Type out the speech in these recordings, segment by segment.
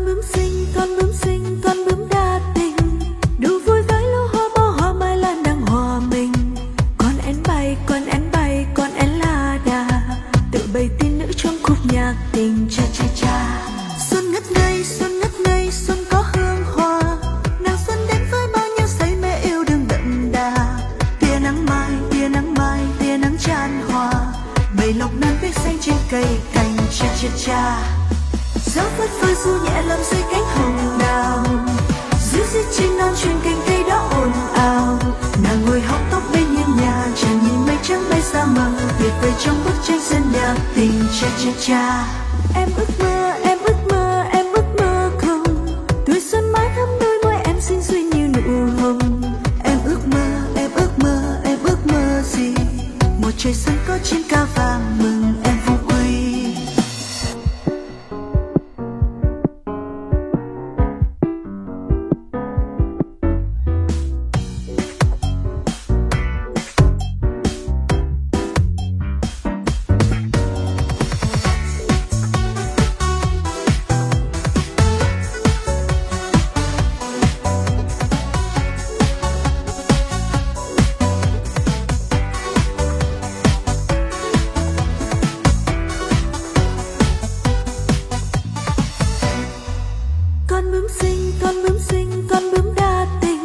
con bướm xinh, con bướm xinh, con bướm đa tình. Đủ vui với lũ hoa mơ hoa mai lan đang hòa mình. Con én bay, con én bay, con én la đà. Tự bày tin nữ trong khúc nhạc tình cha cha cha. Xuân ngất ngây, xuân ngất ngây, xuân có hương hoa. Nàng xuân đến với bao nhiêu say mê yêu đương đậm đà. Tia nắng mai, tia nắng mai, tia nắng tràn hoa bầy lộc nan biếc xanh trên cây cành, cha cha cha gió phất phơ du nhẹ làm rơi cánh hồng đào. Giữ giữ trên non truyền cành cây đó ồn ào. Nàng ngồi hóng tóc bên hiên nhà, chàng nhìn mây trắng bay xa mờ tuyệt vời trong bức tranh dân nhà tình cha cha cha. Em ước mơ, em ước mơ, em ước mơ không? Tuổi xuân mãi thắm đôi môi em xinh duy như nụ hồng. Em ước mơ, em ước mơ, em ước mơ gì? Một trời xuân có chim ca vàng mừng em. Xinh con bướm xinh con bướm đa tình.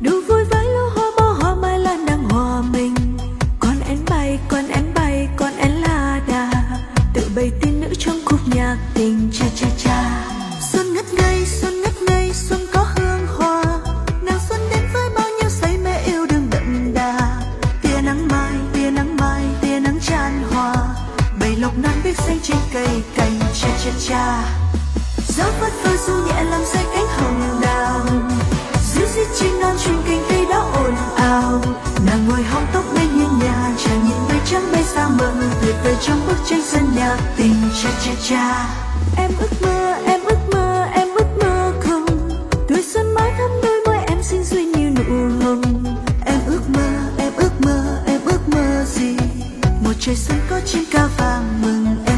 Đu vui với lũ hoa bó hoa mai lan đang hòa mình. Con én bay, con én bay, con én la đà. Tự bày tin nữ trong khúc nhạc tình cha cha cha. Xuân ngất ngây, xuân ngất ngây, xuân có hương hoa. Nàng xuân đến với bao nhiêu say mê yêu đương đậm đà. Tia nắng mai, tia nắng mai, tia nắng tràn hòa. Bầy lộc non biết xanh trên cây cành cha cha cha gió phất phơ du nhẹ làm rơi cánh hồng đào. Giữ giữ trên non chuyên kinh cây đó ồn ào, nàng ngồi hóng tóc bên hiên nhà, chàng nhìn mây trắng bay xa mờ tuyệt vời trong bức tranh dân nhà, tình cha cha cha. Em ước mơ, em ước mơ, em ước mơ không. Tuổi xuân mãi thắm đôi môi em xinh duyên như nụ hồng. Em ước mơ, em ước mơ, em ước mơ gì? Một trời xuân có chim ca vàng mừng em.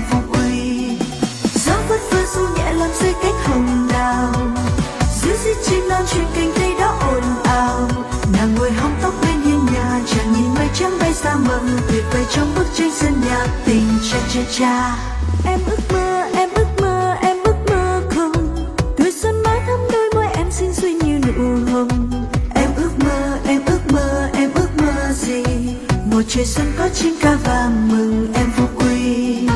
trắng bay xa mộng tuyệt vời trong bức tranh sân nhà, tình cha cha cha. Em ước mơ, em ước mơ, em ước mơ không? Tuổi xuân mãi thắm đôi môi em xinh suy như nụ hồng. Em ước mơ, em ước mơ, em ước mơ gì? Một trời xuân có chim ca vàng mừng em vô quy